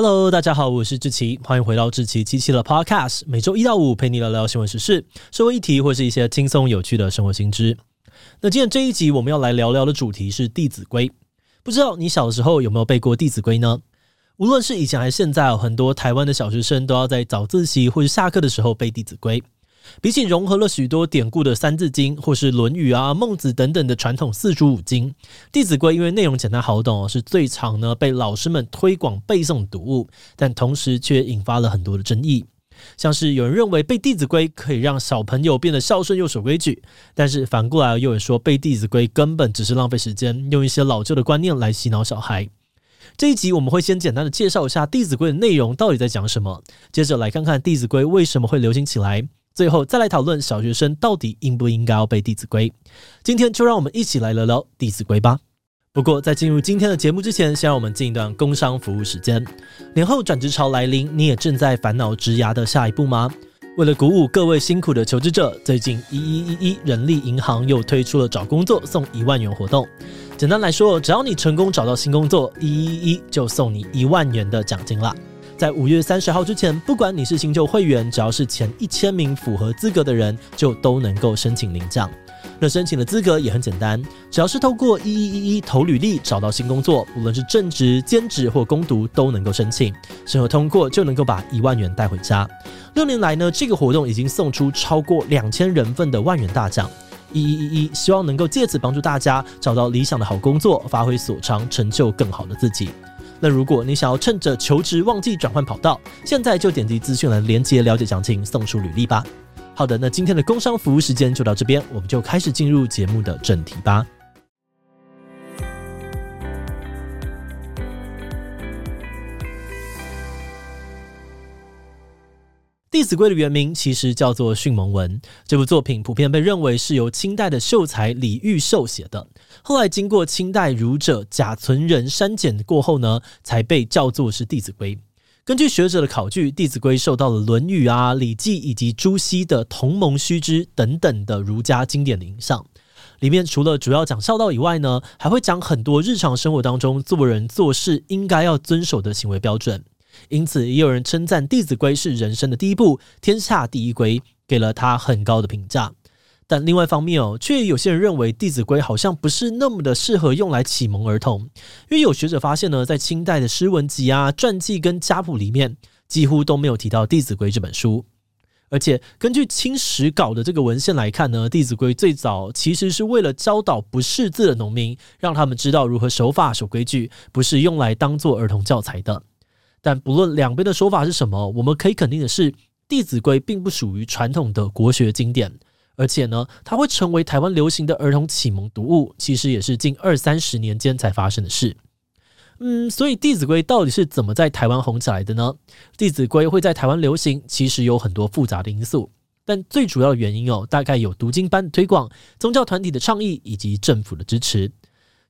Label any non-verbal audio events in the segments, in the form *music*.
Hello，大家好，我是志奇，欢迎回到志奇机器的 Podcast，每周一到五陪你聊聊新闻时事、社会议题或是一些轻松有趣的生活新知。那今天这一集我们要来聊聊的主题是《弟子规》，不知道你小时候有没有背过《弟子规》呢？无论是以前还是现在，很多台湾的小学生都要在早自习或者下课的时候背《弟子规》。比起融合了许多典故的《三字经》或是《论语》啊、《孟子》等等的传统四书五经，《弟子规》因为内容简单好懂，是最常呢被老师们推广背诵读物，但同时却引发了很多的争议。像是有人认为背《弟子规》可以让小朋友变得孝顺又守规矩，但是反过来又有人说背《弟子规》根本只是浪费时间，用一些老旧的观念来洗脑小孩。这一集我们会先简单的介绍一下《弟子规》的内容到底在讲什么，接着来看看《弟子规》为什么会流行起来。最后再来讨论小学生到底应不应该要背《弟子规》。今天就让我们一起来聊聊《弟子规》吧。不过在进入今天的节目之前，先让我们进一段工商服务时间。年后转职潮来临，你也正在烦恼职涯的下一步吗？为了鼓舞各位辛苦的求职者，最近一一一一人力银行又推出了找工作送一万元活动。简单来说，只要你成功找到新工作，一一一就送你一万元的奖金啦。在五月三十号之前，不管你是新旧会员，只要是前一千名符合资格的人，就都能够申请领奖。那申请的资格也很简单，只要是透过一一一一投履历找到新工作，无论是正职、兼职或工读，都能够申请。审核通过就能够把一万元带回家。六年来呢，这个活动已经送出超过两千人份的万元大奖。一一一一希望能够借此帮助大家找到理想的好工作，发挥所长，成就更好的自己。那如果你想要趁着求职旺季转换跑道，现在就点击资讯栏连接了解详情，送出履历吧。好的，那今天的工商服务时间就到这边，我们就开始进入节目的正题吧。《弟子规》的原名其实叫做《训蒙文》。这部作品普遍被认为是由清代的秀才李毓秀写的，后来经过清代儒者贾存仁删减过后呢，才被叫做是《弟子规》。根据学者的考据，《弟子规》受到了《论语》啊、《礼记》以及朱熹的《同盟须知》等等的儒家经典的影响。里面除了主要讲孝道以外呢，还会讲很多日常生活当中做人做事应该要遵守的行为标准。因此，也有人称赞《弟子规》是人生的第一部，天下第一规，给了他很高的评价。但另外一方面哦，却有些人认为《弟子规》好像不是那么的适合用来启蒙儿童，因为有学者发现呢，在清代的诗文集啊、传记跟家谱里面，几乎都没有提到《弟子规》这本书。而且，根据清史稿的这个文献来看呢，《弟子规》最早其实是为了教导不识字的农民，让他们知道如何守法守规矩，不是用来当做儿童教材的。但不论两边的说法是什么，我们可以肯定的是，《弟子规》并不属于传统的国学经典，而且呢，它会成为台湾流行的儿童启蒙读物，其实也是近二三十年间才发生的事。嗯，所以《弟子规》到底是怎么在台湾红起来的呢？《弟子规》会在台湾流行，其实有很多复杂的因素，但最主要的原因哦，大概有读经班的推广、宗教团体的倡议以及政府的支持。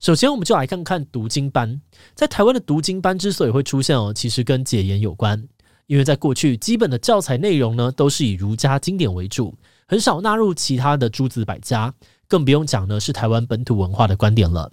首先，我们就来看看读经班。在台湾的读经班之所以会出现哦，其实跟解严有关。因为在过去，基本的教材内容呢，都是以儒家经典为主，很少纳入其他的诸子百家，更不用讲呢是台湾本土文化的观点了。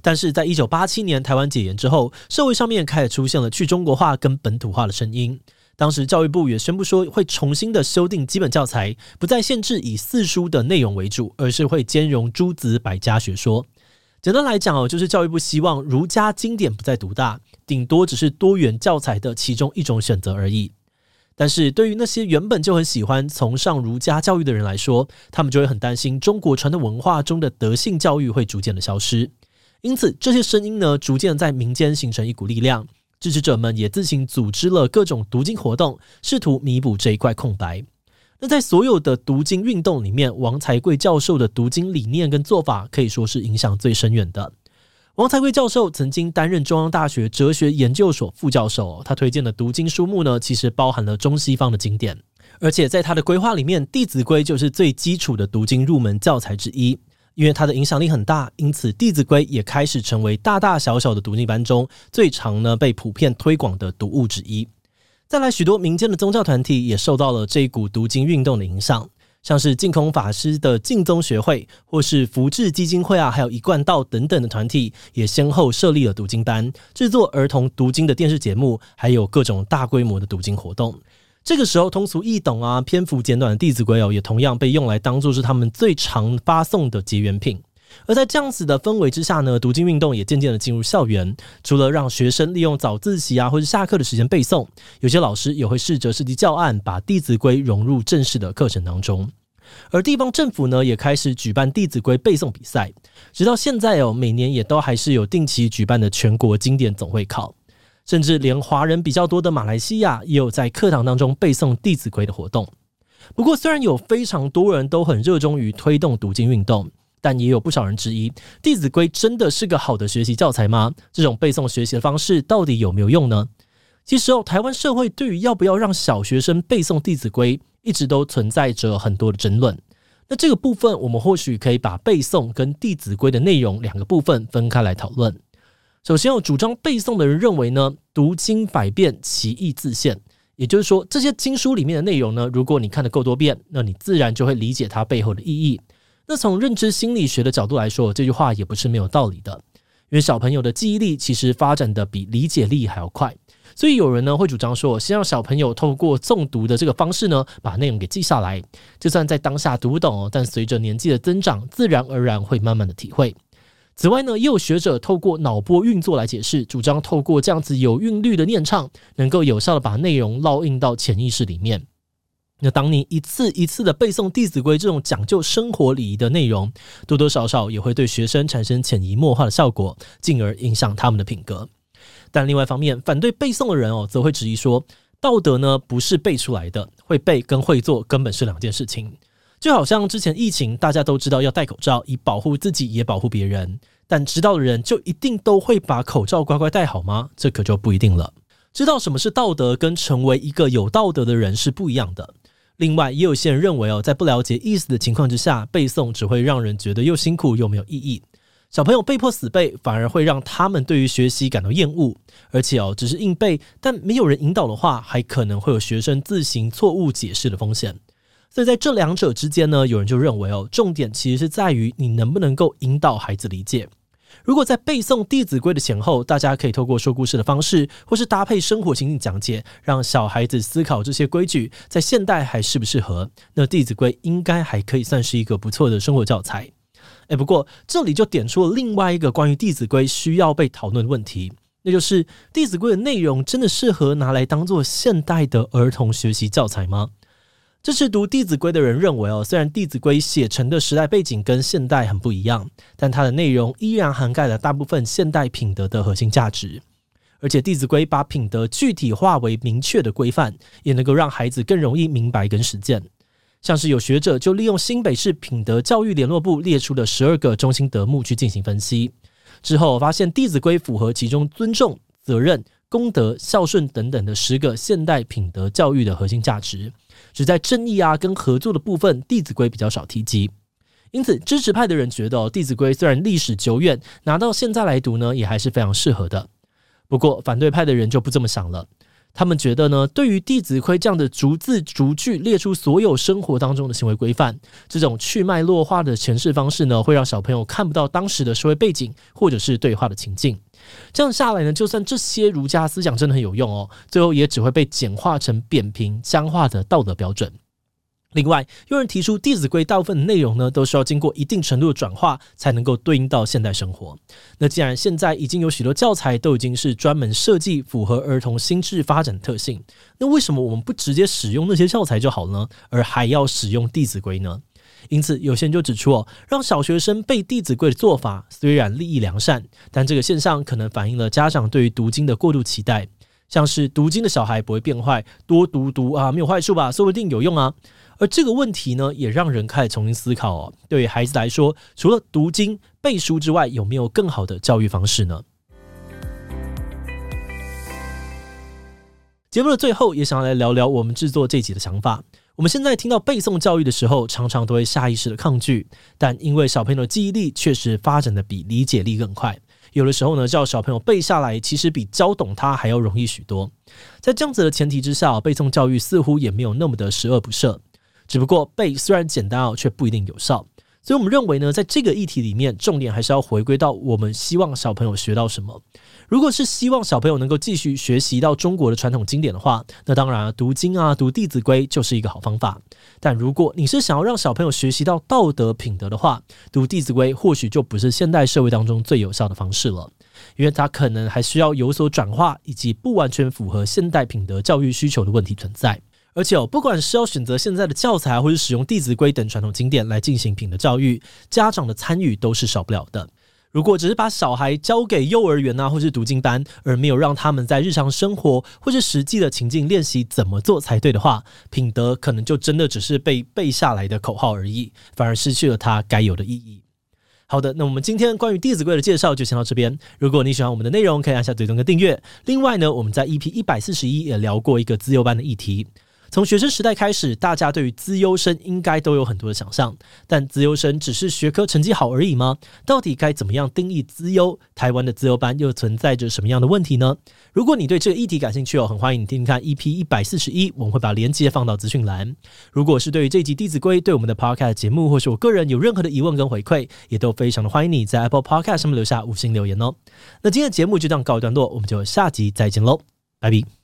但是在一九八七年台湾解严之后，社会上面开始出现了去中国化跟本土化的声音。当时教育部也宣布说，会重新的修订基本教材，不再限制以四书的内容为主，而是会兼容诸子百家学说。简单来讲哦，就是教育部希望儒家经典不再独大，顶多只是多元教材的其中一种选择而已。但是对于那些原本就很喜欢崇尚儒家教育的人来说，他们就会很担心中国传统文化中的德性教育会逐渐的消失。因此，这些声音呢，逐渐在民间形成一股力量，支持者们也自行组织了各种读经活动，试图弥补这一块空白。那在所有的读经运动里面，王才贵教授的读经理念跟做法可以说是影响最深远的。王才贵教授曾经担任中央大学哲学研究所副教授，他推荐的读经书目呢，其实包含了中西方的经典，而且在他的规划里面，《弟子规》就是最基础的读经入门教材之一。因为他的影响力很大，因此《弟子规》也开始成为大大小小的读经班中最常呢被普遍推广的读物之一。再来，许多民间的宗教团体也受到了这一股读经运动的影响，像是净空法师的净宗学会，或是福智基金会啊，还有一贯道等等的团体，也先后设立了读经班，制作儿童读经的电视节目，还有各种大规模的读经活动。这个时候，通俗易懂啊，篇幅简短的《弟子规》哦，也同样被用来当做是他们最常发送的结缘品。而在这样子的氛围之下呢，读经运动也渐渐的进入校园。除了让学生利用早自习啊，或者下课的时间背诵，有些老师也会试着设计教案，把《弟子规》融入正式的课程当中。而地方政府呢，也开始举办《弟子规》背诵比赛。直到现在哦，每年也都还是有定期举办的全国经典总会考，甚至连华人比较多的马来西亚，也有在课堂当中背诵《弟子规》的活动。不过，虽然有非常多人都很热衷于推动读经运动。但也有不少人质疑，《弟子规》真的是个好的学习教材吗？这种背诵学习的方式到底有没有用呢？其实哦，台湾社会对于要不要让小学生背诵《弟子规》，一直都存在着很多的争论。那这个部分，我们或许可以把背诵跟《弟子规》的内容两个部分分开来讨论。首先，有主张背诵的人认为呢，读经百遍，其义自现。也就是说，这些经书里面的内容呢，如果你看得够多遍，那你自然就会理解它背后的意义。那从认知心理学的角度来说，这句话也不是没有道理的。因为小朋友的记忆力其实发展的比理解力还要快，所以有人呢会主张说，先让小朋友透过诵读的这个方式呢，把内容给记下来，就算在当下读不懂，但随着年纪的增长，自然而然会慢慢的体会。此外呢，也有学者透过脑波运作来解释，主张透过这样子有韵律的念唱，能够有效的把内容烙印到潜意识里面。那当你一次一次的背诵《弟子规》这种讲究生活礼仪的内容，多多少少也会对学生产生潜移默化的效果，进而影响他们的品格。但另外一方面，反对背诵的人哦，则会质疑说，道德呢不是背出来的，会背跟会做根本是两件事情。就好像之前疫情，大家都知道要戴口罩，以保护自己也保护别人，但知道的人就一定都会把口罩乖乖戴好吗？这可就不一定了。知道什么是道德，跟成为一个有道德的人是不一样的。另外，也有些人认为哦，在不了解意思的情况之下，背诵只会让人觉得又辛苦又没有意义。小朋友被迫死背，反而会让他们对于学习感到厌恶。而且哦，只是硬背，但没有人引导的话，还可能会有学生自行错误解释的风险。所以在这两者之间呢，有人就认为哦，重点其实是在于你能不能够引导孩子理解。如果在背诵《弟子规》的前后，大家可以透过说故事的方式，或是搭配生活情境讲解，让小孩子思考这些规矩在现代还适不适合，那《弟子规》应该还可以算是一个不错的生活教材。诶，不过这里就点出了另外一个关于《弟子规》需要被讨论的问题，那就是《弟子规》的内容真的适合拿来当做现代的儿童学习教材吗？支持读《弟子规》的人认为，哦，虽然《弟子规》写成的时代背景跟现代很不一样，但它的内容依然涵盖了大部分现代品德的核心价值。而且，《弟子规》把品德具体化为明确的规范，也能够让孩子更容易明白跟实践。像是有学者就利用新北市品德教育联络部列出的十二个中心德目去进行分析，之后发现《弟子规》符合其中尊重、责任、公德、孝顺等等的十个现代品德教育的核心价值。只在正义啊跟合作的部分，《弟子规》比较少提及，因此支持派的人觉得，《弟子规》虽然历史久远，拿到现在来读呢，也还是非常适合的。不过反对派的人就不这么想了，他们觉得呢，对于《弟子规》这样的逐字逐句列出所有生活当中的行为规范，这种去脉络化的诠释方式呢，会让小朋友看不到当时的社会背景或者是对话的情境。这样下来呢，就算这些儒家思想真的很有用哦，最后也只会被简化成扁平僵化的道德标准。另外，有人提出《弟子规》大部分内容呢，都需要经过一定程度的转化，才能够对应到现代生活。那既然现在已经有许多教材都已经是专门设计符合儿童心智发展的特性，那为什么我们不直接使用那些教材就好了呢？而还要使用《弟子规》呢？因此，有些人就指出哦，让小学生背《弟子规》的做法虽然利益良善，但这个现象可能反映了家长对于读经的过度期待，像是读经的小孩不会变坏，多读读啊没有坏处吧，说不定有用啊。而这个问题呢，也让人开始重新思考哦，对于孩子来说，除了读经背书之外，有没有更好的教育方式呢？节目的最后，也想要来聊聊我们制作这集的想法。我们现在听到背诵教育的时候，常常都会下意识的抗拒，但因为小朋友的记忆力确实发展的比理解力更快，有的时候呢，叫小朋友背下来，其实比教懂他还要容易许多。在这样子的前提之下，背诵教育似乎也没有那么的十恶不赦。只不过背虽然简单哦，却不一定有效。所以我们认为呢，在这个议题里面，重点还是要回归到我们希望小朋友学到什么。如果是希望小朋友能够继续学习到中国的传统经典的话，那当然读经啊、读《弟子规》就是一个好方法。但如果你是想要让小朋友学习到道德品德的话，读《弟子规》或许就不是现代社会当中最有效的方式了，因为它可能还需要有所转化，以及不完全符合现代品德教育需求的问题存在。而且，不管是要选择现在的教材，或是使用《弟子规》等传统经典来进行品德教育，家长的参与都是少不了的。如果只是把小孩交给幼儿园啊，或是读经班，而没有让他们在日常生活或是实际的情境练习怎么做才对的话，品德可能就真的只是被 *laughs* 背下来的口号而已，反而失去了它该有的意义。好的，那我们今天关于《弟子规》的介绍就先到这边。如果你喜欢我们的内容，可以按下追踪跟订阅。另外呢，我们在 EP 一百四十一也聊过一个资优班的议题。从学生时代开始，大家对于资优生应该都有很多的想象，但资优生只是学科成绩好而已吗？到底该怎么样定义资优？台湾的资优班又存在着什么样的问题呢？如果你对这个议题感兴趣哦，很欢迎你听听看 EP 一百四十一，我们会把链接放到资讯栏。如果是对于这集《弟子规》对我们的 Podcast 节目，或是我个人有任何的疑问跟回馈，也都非常的欢迎你在 Apple Podcast 上面留下五星留言哦。那今天的节目就这样告一段落，我们就下集再见喽，拜拜。